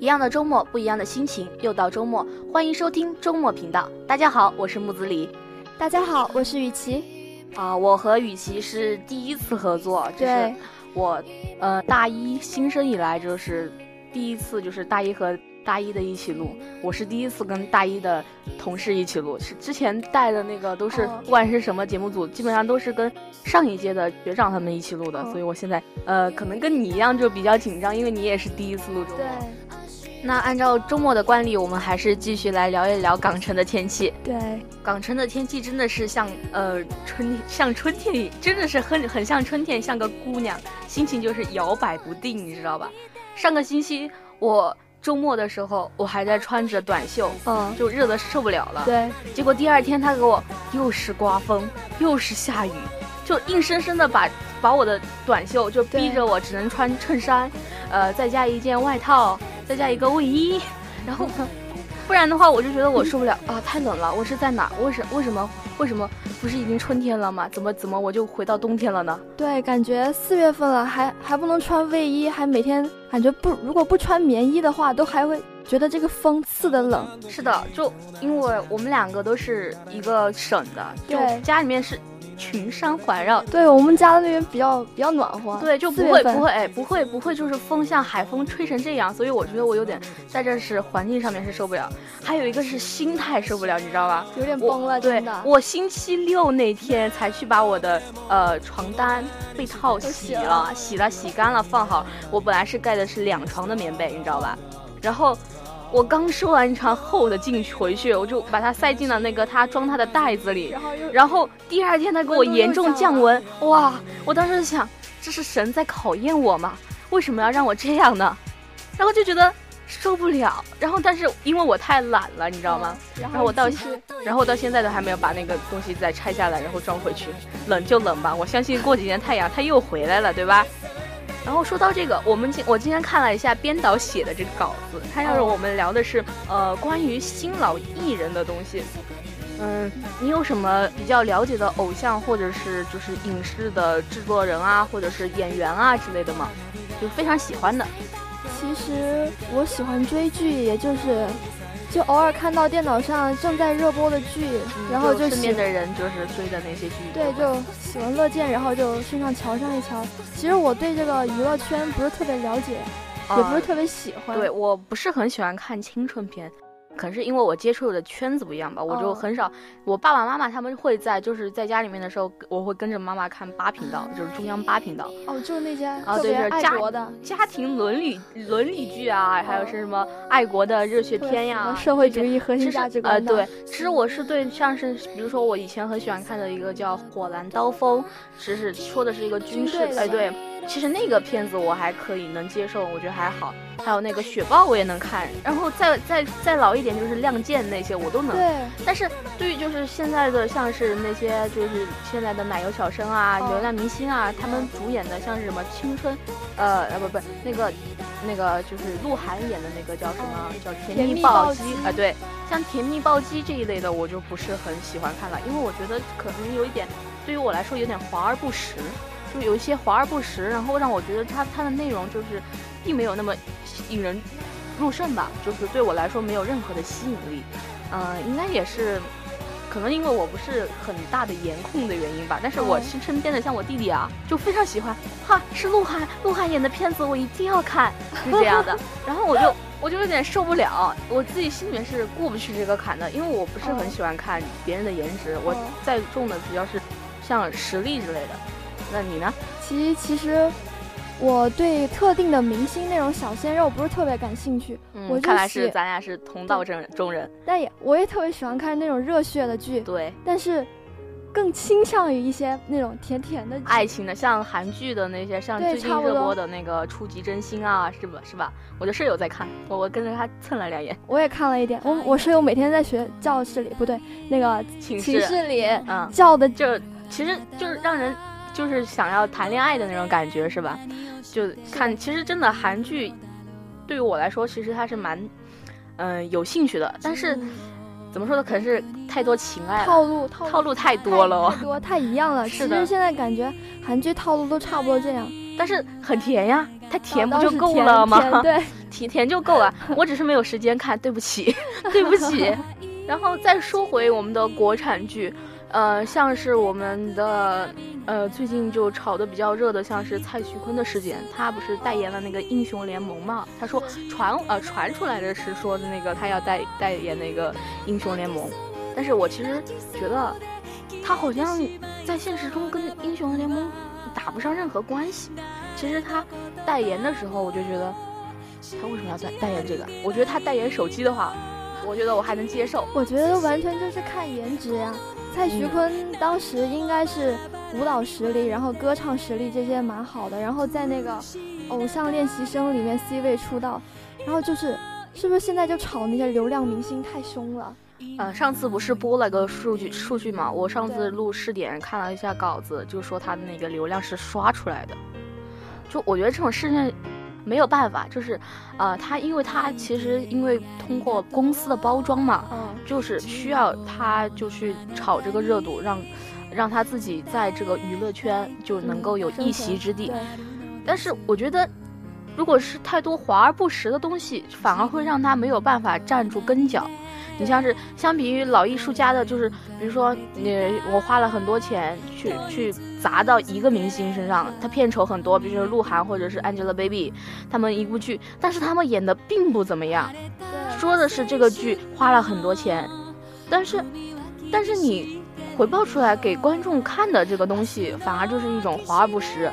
一样的周末，不一样的心情。又到周末，欢迎收听周末频道。大家好，我是木子李。大家好，我是雨琦。啊，我和雨琦是第一次合作，就是，我呃大一新生以来就是第一次，就是大一和。大一的一起录，我是第一次跟大一的同事一起录，是之前带的那个都是不管是什么节目组，基本上都是跟上一届的学长他们一起录的，所以我现在呃可能跟你一样就比较紧张，因为你也是第一次录周末。对。那按照周末的惯例，我们还是继续来聊一聊港城的天气。对，港城的天气真的是像呃春像春天里，真的是很很像春天，像个姑娘，心情就是摇摆不定，你知道吧？上个星期我。周末的时候，我还在穿着短袖，嗯，就热的受不了了。对，结果第二天他给我又是刮风，又是下雨，就硬生生的把把我的短袖就逼着我只能穿衬衫，呃，再加一件外套，再加一个卫衣，然后。不然的话，我就觉得我受不了啊！太冷了，我是在哪？为什为什么为什么不是已经春天了吗？怎么怎么我就回到冬天了呢？对，感觉四月份了，还还不能穿卫衣，还每天感觉不如果不穿棉衣的话，都还会觉得这个风刺的冷。是的，就因为我们两个都是一个省的，就家里面是。群山环绕，对我们家的那边比较比较暖和，对，就不会不会哎不会不会就是风像海风吹成这样，所以我觉得我有点在这是环境上面是受不了，还有一个是心态受不了，你知道吧？有点崩了，对我星期六那天才去把我的呃床单被套洗了，洗了洗干了放好，我本来是盖的是两床的棉被，你知道吧？然后。我刚收完一床厚的进去回去，我就把它塞进了那个他装它的袋子里。然后又，然后第二天他给我严重降温，哇！我当时想，这是神在考验我吗？为什么要让我这样呢？然后就觉得受不了。然后但是因为我太懒了，你知道吗？然后我到，然后我到现在都还没有把那个东西再拆下来，然后装回去。冷就冷吧，我相信过几天太阳它又回来了，对吧？然后说到这个，我们今我今天看了一下编导写的这个稿子，他要让我们聊的是呃关于新老艺人的东西。嗯，你有什么比较了解的偶像或者是就是影视的制作人啊，或者是演员啊之类的吗？就非常喜欢的。其实我喜欢追剧，也就是。就偶尔看到电脑上正在热播的剧，然后就身边的人就是追的那些剧，对，就喜闻乐见，然后就顺上瞧上一瞧。其实我对这个娱乐圈不是特别了解，也不是特别喜欢。对我不是很喜欢看青春片。可能是因为我接触的圈子不一样吧，我就很少。我爸爸妈妈他们会在就是在家里面的时候，我会跟着妈妈看八频道，就是中央八频道。哦，就是那些啊，对，是家国的家庭伦理伦理剧啊，还有是什么爱国的热血片呀，社会主义核心价值观。呃，对，其实我是对像是比如说我以前很喜欢看的一个叫《火蓝刀锋》，只是说的是一个军事，哎，对。其实那个片子我还可以能接受，我觉得还好。还有那个雪豹我也能看，然后再再再老一点就是亮剑那些我都能。对。但是对于就是现在的像是那些就是现在的奶油小生啊、流量明星啊，他们主演的像是什么青春，呃呃不不那个那个就是鹿晗演的那个叫什么叫甜蜜暴击啊？对，像甜蜜暴击这一类的我就不是很喜欢看了，因为我觉得可能有一点对于我来说有点华而不实。就有一些华而不实，然后让我觉得它它的内容就是，并没有那么引人入胜吧，就是对我来说没有任何的吸引力。嗯，应该也是，可能因为我不是很大的颜控的原因吧。但是我身边的像我弟弟啊，就非常喜欢，哈，是鹿晗，鹿晗演的片子我一定要看，是这样的。然后我就我就有点受不了，我自己心里面是过不去这个坎的，因为我不是很喜欢看别人的颜值，我在重的比较是像实力之类的。那你呢？其其实，我对特定的明星那种小鲜肉不是特别感兴趣。嗯，看来是咱俩是同道中中人。但也我也特别喜欢看那种热血的剧。对，但是更倾向于一些那种甜甜的爱情的，像韩剧的那些，像最近热播的那个《初级真心》啊，是吧？是吧？我的舍友在看，我我跟着他蹭了两眼。我也看了一点。我我舍友每天在学教室里，不对，那个寝室里，嗯，叫的就其实就是让人。就是想要谈恋爱的那种感觉，是吧？就看，其实真的韩剧，对于我来说，其实它是蛮，嗯，有兴趣的。但是怎么说呢？可能是太多情爱套路，套路太多了，多太一样了。是的，现在感觉韩剧套路都差不多这样。但是很甜呀，它甜不就够了吗？对，甜甜就够了。我只是没有时间看，对不起，对不起。然后再说回我们的国产剧，呃，像是我们的呃最近就炒的比较热的，像是蔡徐坤的事件，他不是代言了那个英雄联盟嘛？他说传呃传出来的是说的那个他要代代言那个英雄联盟，但是我其实觉得他好像在现实中跟英雄联盟打不上任何关系。其实他代言的时候，我就觉得他为什么要代代言这个？我觉得他代言手机的话。我觉得我还能接受。我觉得完全就是看颜值呀。蔡徐坤当时应该是舞蹈实力，然后歌唱实力这些蛮好的，然后在那个偶像练习生里面 C 位出道，然后就是是不是现在就炒那些流量明星太凶了？呃，上次不是播了个数据数据嘛？我上次录试点看了一下稿子，就说他的那个流量是刷出来的。就我觉得这种事情。没有办法，就是，呃，他因为他其实因为通过公司的包装嘛，嗯，就是需要他就去炒这个热度，让，让他自己在这个娱乐圈就能够有一席之地。但是我觉得，如果是太多华而不实的东西，反而会让他没有办法站住跟脚。你像是相比于老艺术家的，就是比如说你我花了很多钱去去砸到一个明星身上，他片酬很多，比如说鹿晗或者是 Angelababy，他们一部剧，但是他们演的并不怎么样。说的是这个剧花了很多钱，但是，但是你回报出来给观众看的这个东西，反而就是一种华而不实。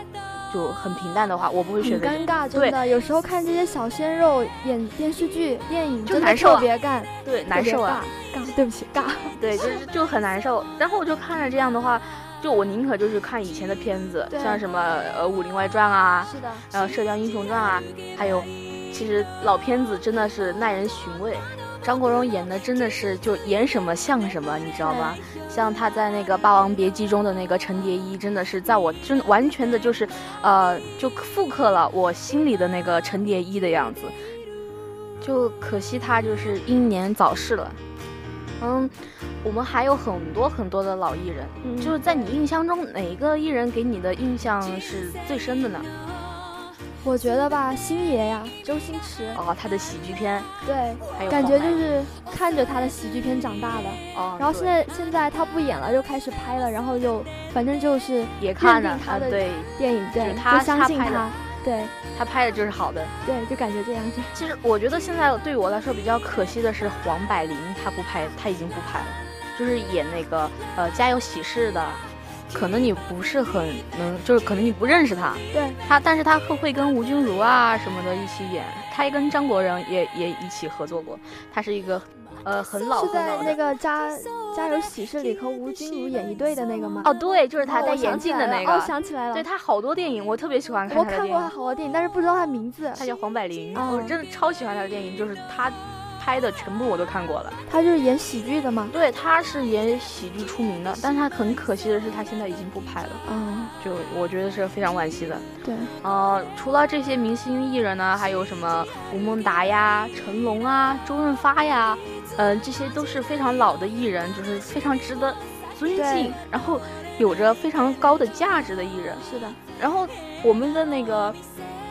就很平淡的话，我不会选择。尴尬，真的。有时候看这些小鲜肉演电视剧、电影，就难受，特别干，对，难受啊。尬，对不起，尬。对，就是就很难受。然后我就看着这样的话，就我宁可就是看以前的片子，像什么呃《武林外传》啊，是的，然后《射雕英雄传》啊，还有，其实老片子真的是耐人寻味。张国荣演的真的是就演什么像什么，你知道吗？像他在那个《霸王别姬》中的那个陈蝶衣，真的是在我真完全的就是，呃，就复刻了我心里的那个陈蝶衣的样子。就可惜他就是英年早逝了。嗯，我们还有很多很多的老艺人，就是在你印象中哪一个艺人给你的印象是最深的呢？我觉得吧，星爷呀，周星驰哦，他的喜剧片，对，感觉就是看着他的喜剧片长大的哦。然后现在现在他不演了，又开始拍了，然后又反正就是也看了他的对电影，对，他相信他，对，他拍的就是好的，对，就感觉这样子。其实我觉得现在对我来说比较可惜的是黄百鸣，他不拍，他已经不拍了，就是演那个呃《家有喜事》的。可能你不是很能，就是可能你不认识他，对。他，但是他会会跟吴君如啊什么的一起演，他也跟张国荣也也一起合作过，他是一个，呃，很老是在那个家家有喜事里和吴君如演一对的那个吗？哦，对，就是他戴眼镜的那个，哦，想起来了，对他好多电影我特别喜欢看，我看过他好多电影，但是不知道他名字，他叫黄百灵，我真的超喜欢他的电影，就是他。拍的全部我都看过了，他就是演喜剧的吗？对，他是演喜剧出名的，但是他很可惜的是，他现在已经不拍了。嗯，就我觉得是非常惋惜的。对，呃，除了这些明星艺人呢，还有什么吴孟达呀、成龙啊、周润发呀，嗯，这些都是非常老的艺人，就是非常值得尊敬，然后有着非常高的价值的艺人。是的，然后我们的那个。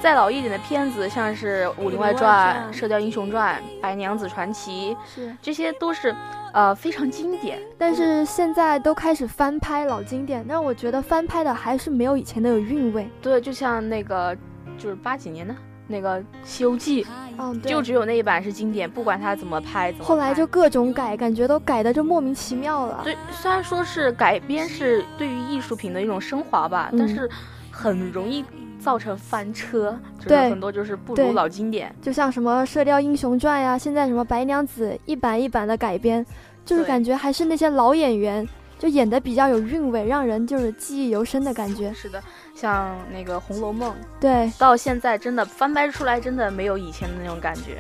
再老一点的片子，像是《武林外传》《射雕英雄传》《白娘子传奇》，是这些都是，呃，非常经典。但是现在都开始翻拍老经典，但我觉得翻拍的还是没有以前的有韵味。对，就像那个，就是八几年的那个《西游记》，嗯，就只有那一版是经典，不管他怎么拍，怎么后来就各种改，感觉都改的就莫名其妙了。对，虽然说是改编是对于艺术品的一种升华吧，但是很容易。造成翻车，就是很多就是不如老经典，就像什么《射雕英雄传》呀，现在什么《白娘子》一版一版的改编，就是感觉还是那些老演员就演的比较有韵味，让人就是记忆犹深的感觉。是的，像那个《红楼梦》，对，到现在真的翻拍出来，真的没有以前的那种感觉。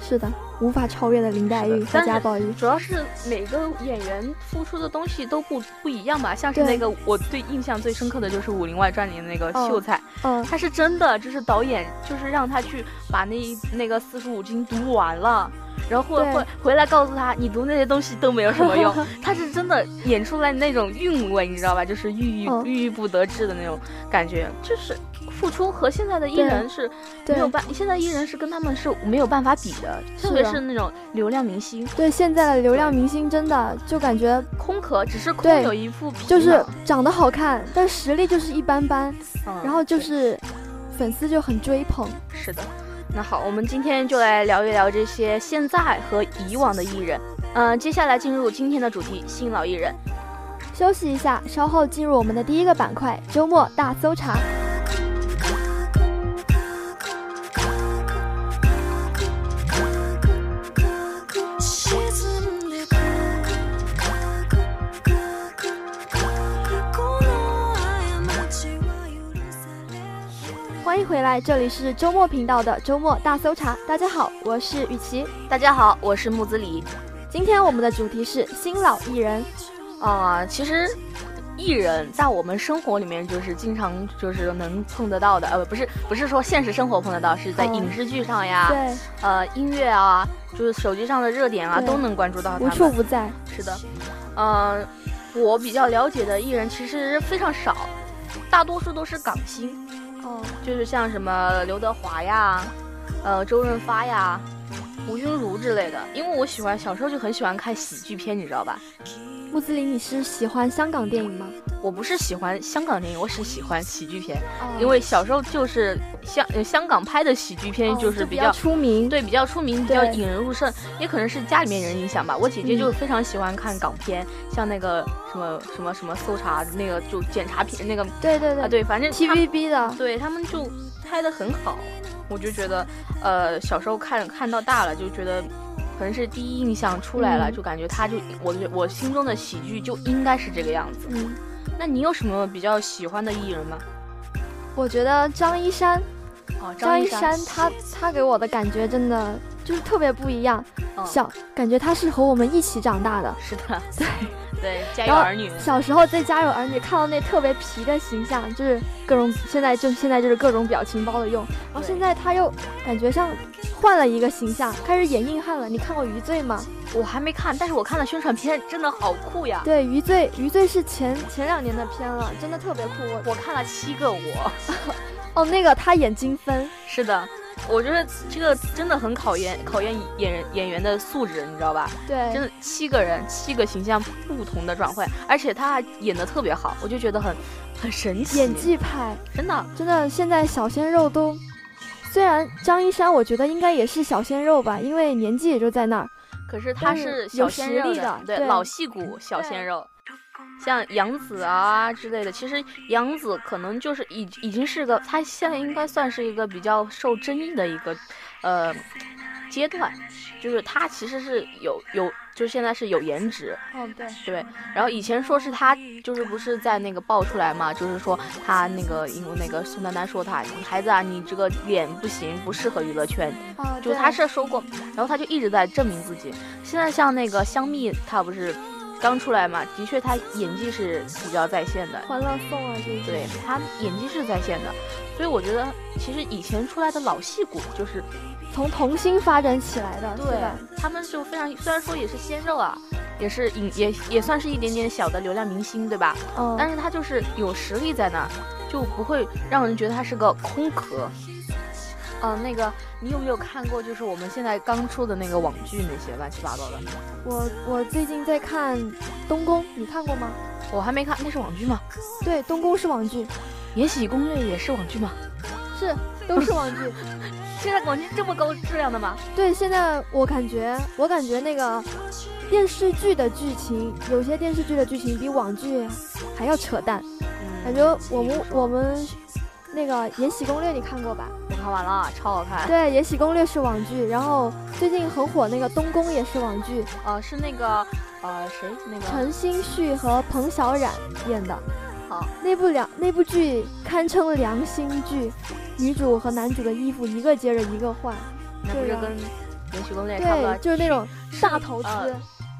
是的，无法超越的林黛玉和贾宝玉。主要是每个演员付出的东西都不不一样吧，像是那个我对印象最深刻的就是《武林外传》里的那个秀才，嗯，他是真的，就是导演就是让他去把那那个四书五经读完了。然后会回来告诉他，你读那些东西都没有什么用。他是真的演出来那种韵味，你知道吧？就是郁郁郁郁不得志的那种感觉，就是付出和现在的艺人是没有办，现在艺人是跟他们是没有办法比的，特别是那种流量明星。对，现在的流量明星真的就感觉空壳，只是空有一副皮，就是长得好看，但实力就是一般般，嗯然后就是粉丝就很追捧。是的，那好，我们今天就来聊一聊这些现在和以往的艺人。嗯，接下来进入今天的主题，新老艺人。休息一下，稍后进入我们的第一个板块——周末大搜查。来，这里是周末频道的周末大搜查。大家好，我是雨琪。大家好，我是木子李。今天我们的主题是新老艺人。啊，其实艺人在我们生活里面就是经常就是能碰得到的，呃，不是不是说现实生活碰得到，是在影视剧上呀，对，呃，音乐啊，就是手机上的热点啊，都能关注到他无处不在。是的，嗯，我比较了解的艺人其实非常少，大多数都是港星，就是像什么刘德华呀，呃，周润发呀，吴君如之类的，因为我喜欢小时候就很喜欢看喜剧片，你知道吧？穆子林，你是喜欢香港电影吗？我不是喜欢香港电影，我是喜欢喜剧片，因为小时候就是香香港拍的喜剧片就是比较出名，对，比较出名，比较引人入胜，也可能是家里面人影响吧。我姐姐就非常喜欢看港片，像那个什么什么什么搜查那个就检查片那个，对对对，啊对，反正 TVB 的，对他们就拍的很好，我就觉得，呃，小时候看看到大了就觉得。可能是第一印象出来了，就感觉他就我我心中的喜剧就应该是这个样子。嗯，那你有什么比较喜欢的艺人吗？我觉得张一山，哦，张一山他他给我的感觉真的就是特别不一样，小感觉他是和我们一起长大的。是的，对。对，家有儿女。小时候在《家有儿女》看到那特别皮的形象，就是各种现在就现在就是各种表情包的用。然后现在他又感觉像换了一个形象，开始演硬汉了。你看过《余罪》吗？我还没看，但是我看了宣传片，真的好酷呀。对，《余罪》《余罪》是前前两年的片了，真的特别酷。我我看了七个我。哦，那个他演金分。是的。我觉得这个真的很考验考验演员演员的素质，你知道吧？对，真的七个人七个形象不同的转换，而且他还演的特别好，我就觉得很很神奇。演技派，真的真的，现在小鲜肉都，虽然张一山我觉得应该也是小鲜肉吧，因为年纪也就在那儿，可是他是有实力的，对老戏骨小鲜肉。像杨紫啊之类的，其实杨紫可能就是已已经是个，她现在应该算是一个比较受争议的一个，呃，阶段，就是她其实是有有，就是现在是有颜值，哦对对，然后以前说是她就是不是在那个爆出来嘛，就是说她那个因为那个宋丹丹说她孩子啊，你这个脸不行，不适合娱乐圈，就她是说过，然后她就一直在证明自己。现在像那个香蜜，她不是。刚出来嘛，的确他演技是比较在线的，欢乐颂啊，这对他演技是在线的，所以我觉得其实以前出来的老戏骨就是从童星发展起来的，对，他们就非常虽然说也是鲜肉啊，也是影也也算是一点点小的流量明星，对吧？嗯，但是他就是有实力在那儿，就不会让人觉得他是个空壳。嗯，那个，你有没有看过？就是我们现在刚出的那个网剧，那些乱七八糟的。我我最近在看《东宫》，你看过吗？我还没看，那是网剧吗？对，《东宫》是网剧，《延禧攻略》也是网剧吗？是，都是网剧。现在网剧这么高质量的吗？对，现在我感觉，我感觉那个电视剧的剧情，有些电视剧的剧情比网剧还要扯淡。感觉我们我们。那个《延禧攻略》你看过吧？我看完了，超好看。对，《延禧攻略》是网剧，然后最近很火那个《东宫》也是网剧。呃，是那个呃谁？那个陈星旭和彭小苒演的。好，那部良那部剧堪称良心剧，女主和男主的衣服一个接着一个换。那不是跟《延禧攻略》差不多？就是那种大投资、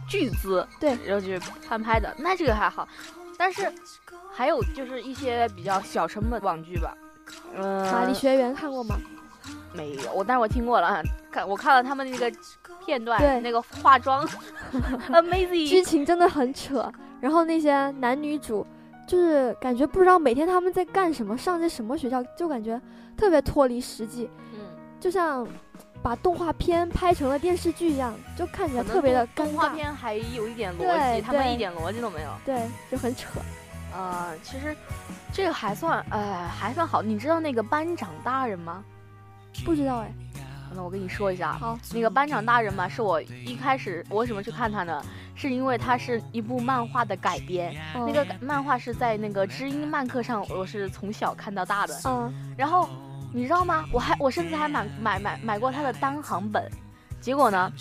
巨资，对，然后就翻拍的。那这个还好，但是。还有就是一些比较小成本网剧吧，嗯，玛丽学园看过吗？没有，我但是我听过了，看我看了他们那个片段，对，那个化妆，amazing，剧情真的很扯，然后那些男女主就是感觉不知道每天他们在干什么，上些什么学校，就感觉特别脱离实际，嗯，就像把动画片拍成了电视剧一样，就看起来特别的尴动画尬。片还有一点逻对辑，他们一点逻辑都没有。对，就很扯。呃，其实这个还算，呃，还算好。你知道那个班长大人吗？不知道哎，那我跟你说一下，好，那个班长大人嘛，是我一开始我为什么去看他呢？是因为他是一部漫画的改编，那嗯个漫画是在那个知音漫客上，我是从小看到大的。嗯然后你知道吗？我还我甚至还买买买买过他的单行本，结果呢，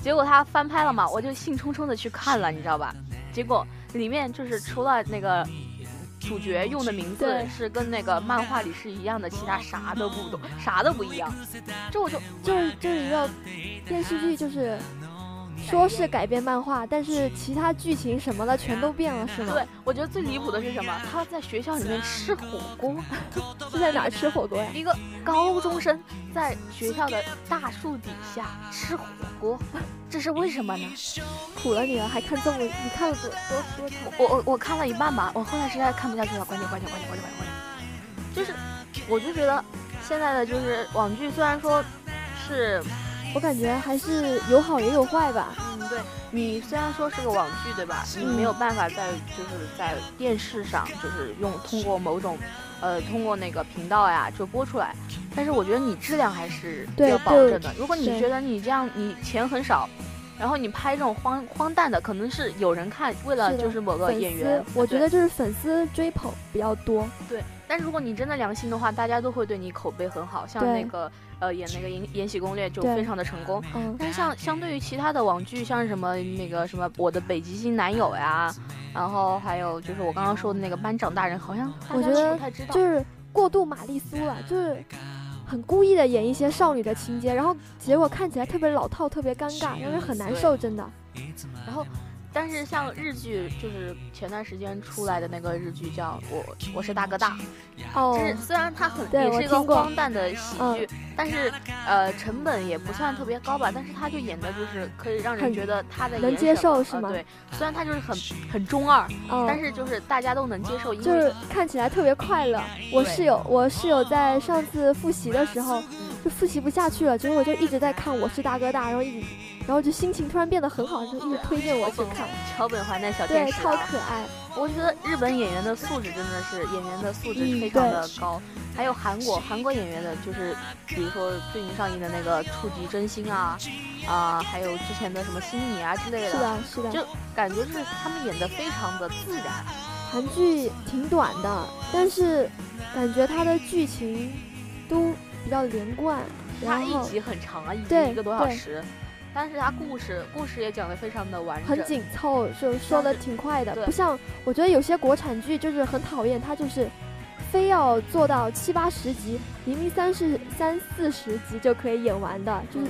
结果他翻拍了嘛，我就兴冲冲的去看了，你知道吧？结果里面就是除了那个主角用的名字是跟那个漫画里是一样的，其他啥都不懂，啥都不一样。这我就就是就是一个电视剧，就是说是改编漫画，但是其他剧情什么的全都变了，是吗？对，我觉得最离谱的是什么？他在学校里面吃火锅，是在哪吃火锅呀？一个高中生在学校的大树底下吃火锅，这是为什么呢？苦了你了，还看这么你看了多多多长？我我我看了一半吧，我后来实在看不下去了，关掉关掉关掉关掉关掉关掉。就是，我就觉得现在的就是网剧，虽然说是，我感觉还是有好也有坏吧。嗯，对你虽然说是个网剧，对吧？你没有办法在就是在电视上就是用通过某种，呃，通过那个频道呀就播出来，但是我觉得你质量还是对要保证的。如果你觉得你这样你钱很少。然后你拍这种荒荒诞的，可能是有人看，为了就是某个演员，，我觉得就是粉丝追捧比较多。对，但是如果你真的良心的话，大家都会对你口碑很好，像那个呃演那个《延延禧攻略》就非常的成功。嗯，但是像相对于其他的网剧，像什么那个什么我的北极星男友呀，然后还有就是我刚刚说的那个班长大人，好像我觉得。就是过度玛丽苏了，就是很故意的演一些少女的情节，然后结果看起来特别老套，特别尴尬，让人很难受，真的。然后，但是像日剧，就是前段时间出来的那个日剧叫我我是大哥大，哦就是虽然它很对也是一个荒诞的喜嗯剧，但是呃成本也不算特别高吧，但是他就演的就是可以让人觉得他在能接受是吗呃对，虽然他就是很很中二，嗯，但是就是大家都能接受，就是看起来特别快乐。我室友，我室友在上次复习的时候嗯就复习不下去了，结果我就一直在看《我是大哥大》，然后一直，然后就心情突然变得很好，就一直推荐我去看。桥本环奈小天对，使、超啊，可爱。我觉得日本演员的素质真的是演员的素质嗯非常的高，还有韩国韩国演员的，就是比如说最近上映的那个《触及真心》啊，啊、还有之前的什么《心你》啊之类的，是的，是的。就感觉是他们演的非常的自然。韩剧挺短的，但是感觉它的剧情都比较连贯，它一然后集很长啊，一集一个多小时，但是它故事故事也讲得非常的完整，很紧凑，就说的挺快的，不像我觉得有些国产剧就是很讨厌，它就是非要做到七八十集，明明三十三四十集就可以演完的，就是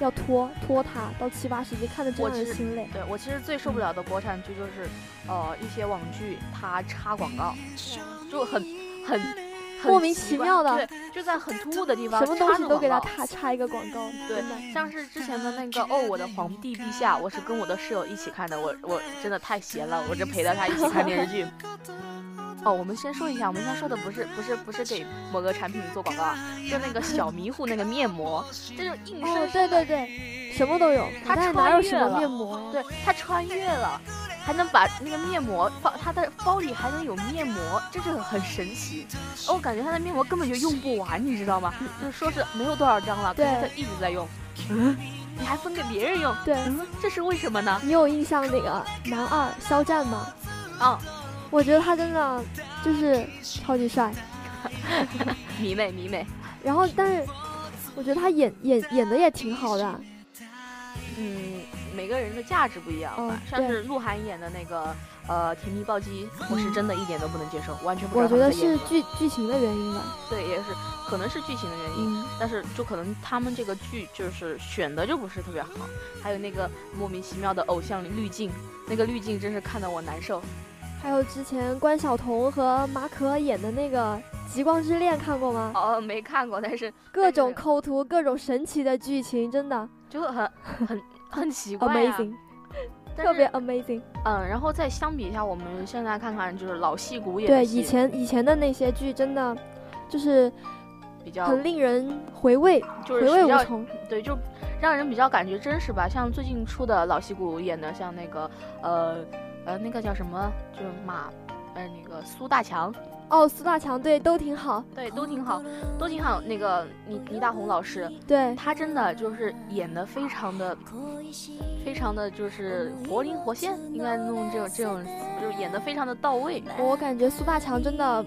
要拖拖沓到七八十集，看的真我其实让人心累。对我其实最受不了的国产剧就是，呃，一些网剧它插广告，就很很很莫名其妙的对，就在很突兀的地方什么东西都给他插插一个广告，对。，像是之前的那个哦，我的皇帝陛下，我是跟我的室友一起看的，我我真的太闲了，我就陪着他一起看电视剧。哦，我们先说一下，我们现在说的不是不是不是给某个产品做广告啊，就那个小迷糊那个面膜，这就硬生生，对对对，什么都有，它但是哪有什么穿越了面膜？对，他穿越了，还能把那个面膜放，它的包里还能有面膜，这就很神奇。哦我感觉它的面膜根本就用不完，你知道吗？就是说是没有多少张了，对但是它一直在用。嗯，你还分给别人用，对，嗯，这是为什么呢？你有印象那个男二肖战吗？啊，我觉得他真的就是超级帅，迷妹迷妹，然后但是我觉得他演演演的也挺好的，嗯，每个人的价值不一样吧。像是鹿晗演的那个呃《甜蜜暴击》，我是真的一点都不能接受，完全不知道他我觉得是。剧剧情的原因吧。对，也是可能是剧情的原因。嗯，但是就可能他们这个剧就是选的就不是特别好，还有那个莫名其妙的偶像滤镜，那个滤镜真是看得我难受。还有之前关晓彤和马可演的那个《极光之恋》，看过吗？哦，没看过，但是各种抠图，各种神奇的剧情，真的就很很很奇怪、啊。amazing。特别 amazing。嗯，然后再相比一下，我们现在看看就是老戏骨演对以前以前的那些剧，真的就是比较很令人回味，就是回味无穷。对，就让人比较感觉真实吧。像最近出的老戏骨演的，像那个呃呃那个叫什么，就是马呃那个苏大强。哦，苏大强对都挺好，对都挺好，都挺好。那个倪倪大红老师，对他真的就是演的非常的，非常的就是活灵活现，应该弄这种这种，就是演的非常的到位。我感觉苏大强真的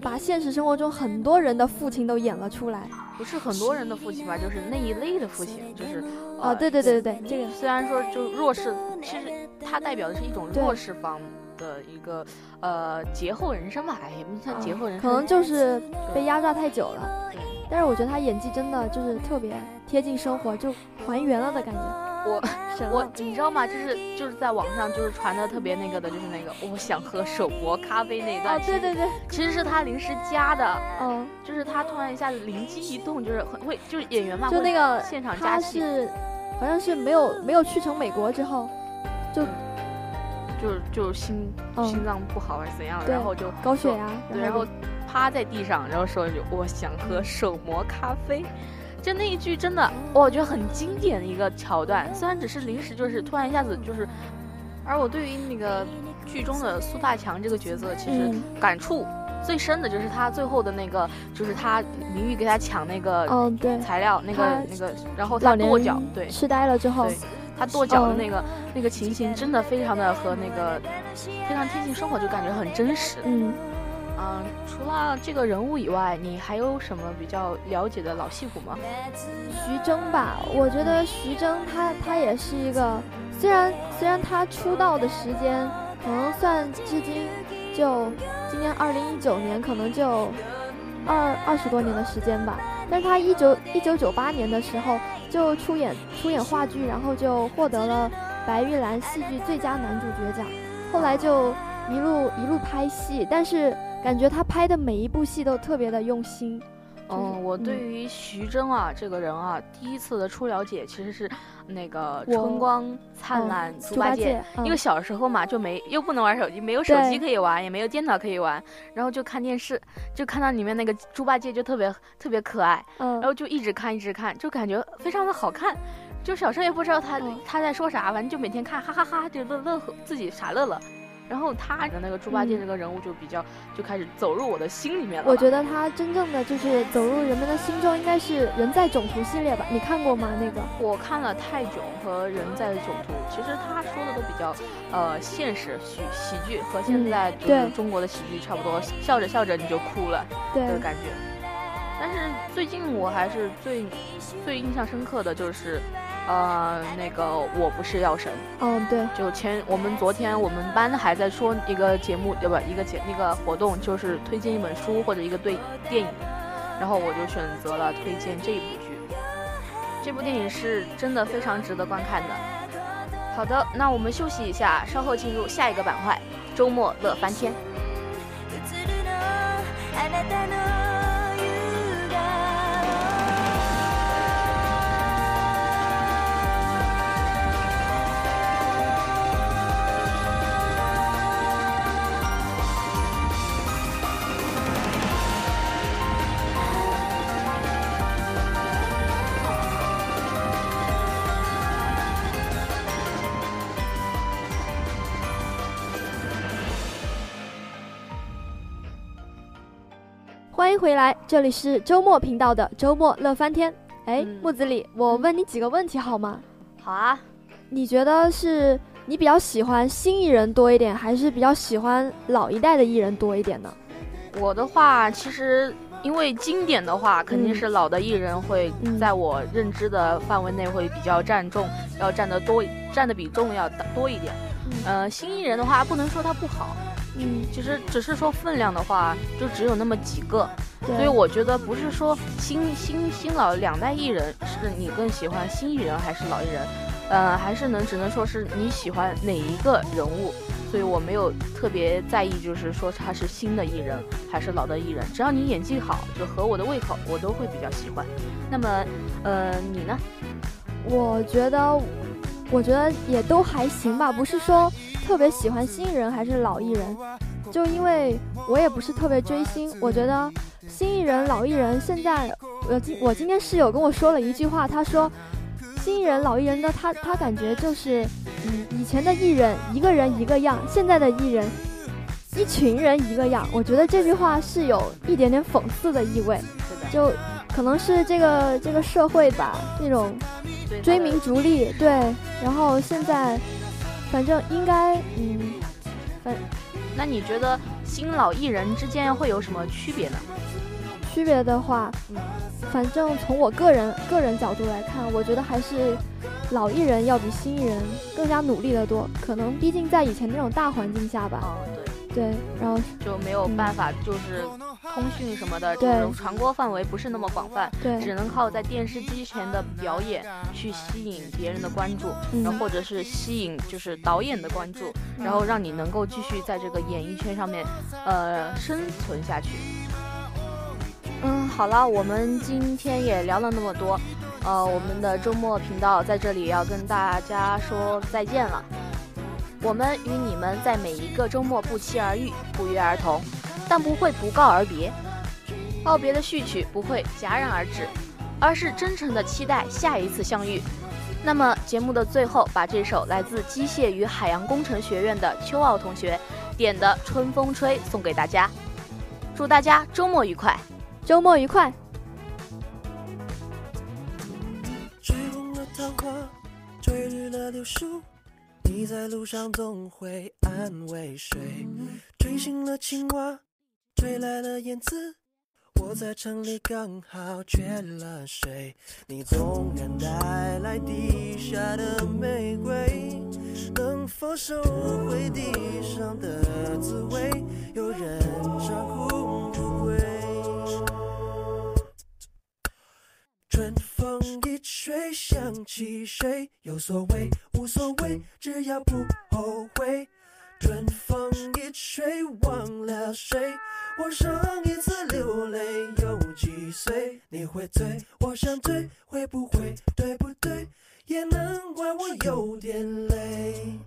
把现实生活中很多人的父亲都演了出来，不是很多人的父亲吧，就是那一类的父亲，就是啊，对对对对对，这个虽然说就弱势，其实他代表的是一种弱势方。的一个呃劫后人生吧，哎，不算劫后人生，可能就是被压榨太久了。但是我觉得他演技真的就是特别贴近生活，就还原了的感觉。我 我你知道吗？就是就是在网上就是传的特别那个的，就是那个我想喝手磨咖啡那段。哦，对对对，其实是他临时加的。嗯，就是他突然一下子灵机一动，就是很会，就是演员嘛，就那个现场加戏。是好像是没有没有去成美国之后，就。就就心心脏不好还是怎样，然后就高血压，然后趴在地上，然后说一句我想喝手磨咖啡，就那一句真的，我觉得很经典的一个桥段。虽然只是临时，就是突然一下子就是，而我对于那个剧中的苏大强这个角色，其实感触最深的就是他最后的那个，就是他明玉给他抢那个嗯对材料那个那个，然后他跺脚，对痴呆了之后。他跺脚的那个那个情形，真的非常的和那个非常贴近生活，就感觉很真实。嗯，嗯，除了这个人物以外，你还有什么比较了解的老戏骨吗？徐峥吧，我觉得徐峥他他也是一个，虽然虽然他出道的时间可能算至今就今年二零一九年，可能就二二十多年的时间吧，但是他一九一九九八年的时候。就出演出演话剧，然后就获得了白玉兰戏剧最佳男主角奖。后来就一路一路拍戏，但是感觉他拍的每一部戏都特别的用心。嗯，我对于徐峥啊这个人啊，第一次的初了解其实是那个《春光灿烂猪八戒》，因为小时候嘛就没又不能玩手机，没有手机可以玩，也没有电脑可以玩，然后就看电视，就看到里面那个猪八戒就特别特别可爱，然后就一直看一直看，就感觉非常的好看，就小时候也不知道他他在说啥，反正就每天看，哈哈哈，就乐乐呵自己傻乐乐。然后他的那个猪八戒这个人物就比较就开始走入我的心里面了。我觉得他真正的就是走入人们的心中，应该是《人在囧途》系列吧？你看过吗？那个我看了《泰囧》和《人在囧途》，其实他说的都比较呃现实喜喜剧，和现在就是中国的喜剧差不多，笑着笑着你就哭了的感觉。但是最近我还是最最印象深刻的就是。呃，那个我不是药神。嗯，对，就前我们昨天我们班还在说一个节目，对吧？一个节那个活动就是推荐一本书或者一个对电影，然后我就选择了推荐这一部剧。这部电影是真的非常值得观看的。好的，那我们休息一下，稍后进入下一个板块——周末乐翻天。回来，这里是周末频道的周末乐翻天。哎，木子李，我问你几个问题好吗？好啊。你觉得是你比较喜欢新艺人多一点，还是比较喜欢老一代的艺人多一点呢？我的话，其实因为经典的话，肯定是老的艺人会在我认知的范围内会比较占重，要占得多，占的比重要多一点。呃，新艺人的话，不能说他不好。嗯，其实只是说分量的话，就只有那么几个，所以我觉得不是说新新新老两代艺人是你更喜欢新艺人还是老艺人，呃，还是能只能说是你喜欢哪一个人物，所以我没有特别在意，就是说他是新的艺人还是老的艺人，只要你演技好，就合我的胃口，我都会比较喜欢。那么，呃，你呢？我觉得我觉得也都还行吧，不是说特别喜欢新艺人还是老艺人，就因为我也不是特别追星，我觉得新艺人、老艺人现在，我今我今天室友跟我说了一句话，他说新艺人、老艺人的他他感觉就是，嗯，以前的艺人一个人一个样，现在的艺人一群人一个样，我觉得这句话是有一点点讽刺的意味，就。可能是这个这个社会吧，那种追名逐利，对。然后现在，反正应该，嗯，反，那你觉得新老艺人之间会有什么区别呢？区别的话，嗯，反正从我个人个人角度来看，我觉得还是老艺人要比新艺人更加努力的多。可能毕竟在以前那种大环境下吧。哦，对。对，然后就没有办法，就是。通讯什么的，这种传播范围不是那么广泛，对，只能靠在电视机前的表演去吸引别人的关注，然后或者是吸引就是导演的关注，然后让你能够继续在这个演艺圈上面，呃，生存下去。嗯，好了，我们今天也聊了那么多，呃，我们的周末频道在这里要跟大家说再见了。我们与你们在每一个周末不期而遇，不约而同。但不会不告而别，告别的序曲不会戛然而止，而是真诚的期待下一次相遇。那么节目的最后，把这首来自机械与海洋工程学院的秋奥同学点的《春风吹》送给大家，祝大家周末愉快，周末愉快。吹红了桃花，吹绿了柳树，你在路上总会安慰谁？吹醒了青蛙。吹来了燕子，我在城里刚好缺了水。你纵然带来地下的玫瑰，能否收回地上的滋味？有人长哭春风一吹想起谁？有所谓无所谓，只要不后悔。春风一吹忘了谁？我上一次流泪有几岁？你会醉，我想醉，会不会对不对？也难怪我有点累。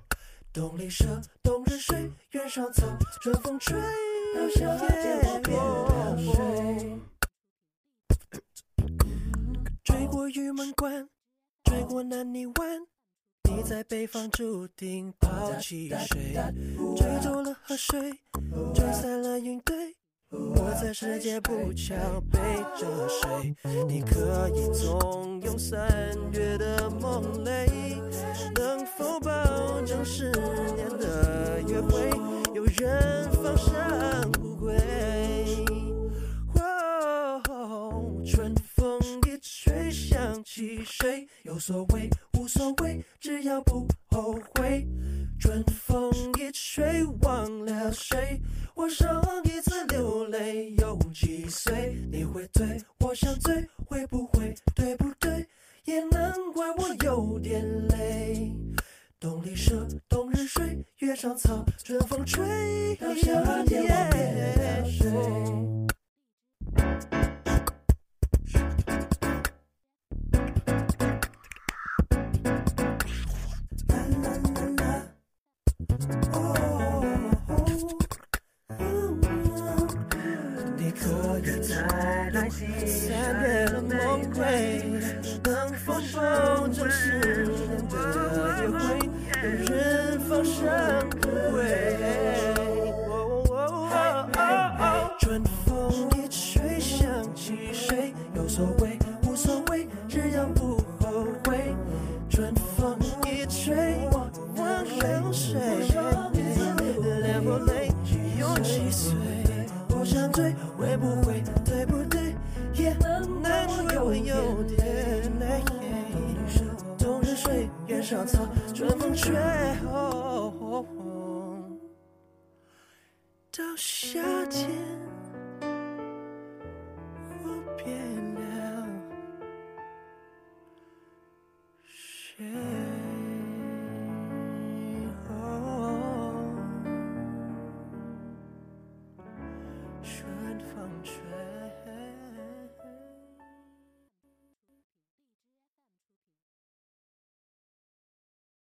冬里蛇，冬日睡，原上草，春风吹，到夏天我变水。追过玉门关，追过南泥湾，你在北方注定抛弃谁？追走了河水，吹散了云堆。我在世界不桥背着谁？你可以纵容三月的梦泪，能否保证十年的约会有人放生不归？谁？有所谓无所谓，只要不后悔。春风一吹忘了谁？我上一次流泪有几岁？你会醉，我想醉，会不会对不对？也难怪我有点累。冬里蛇，冬日睡，月上草，春风吹，到夏天我变水。三月的梦归，能否保证十年的约会让人放生不归？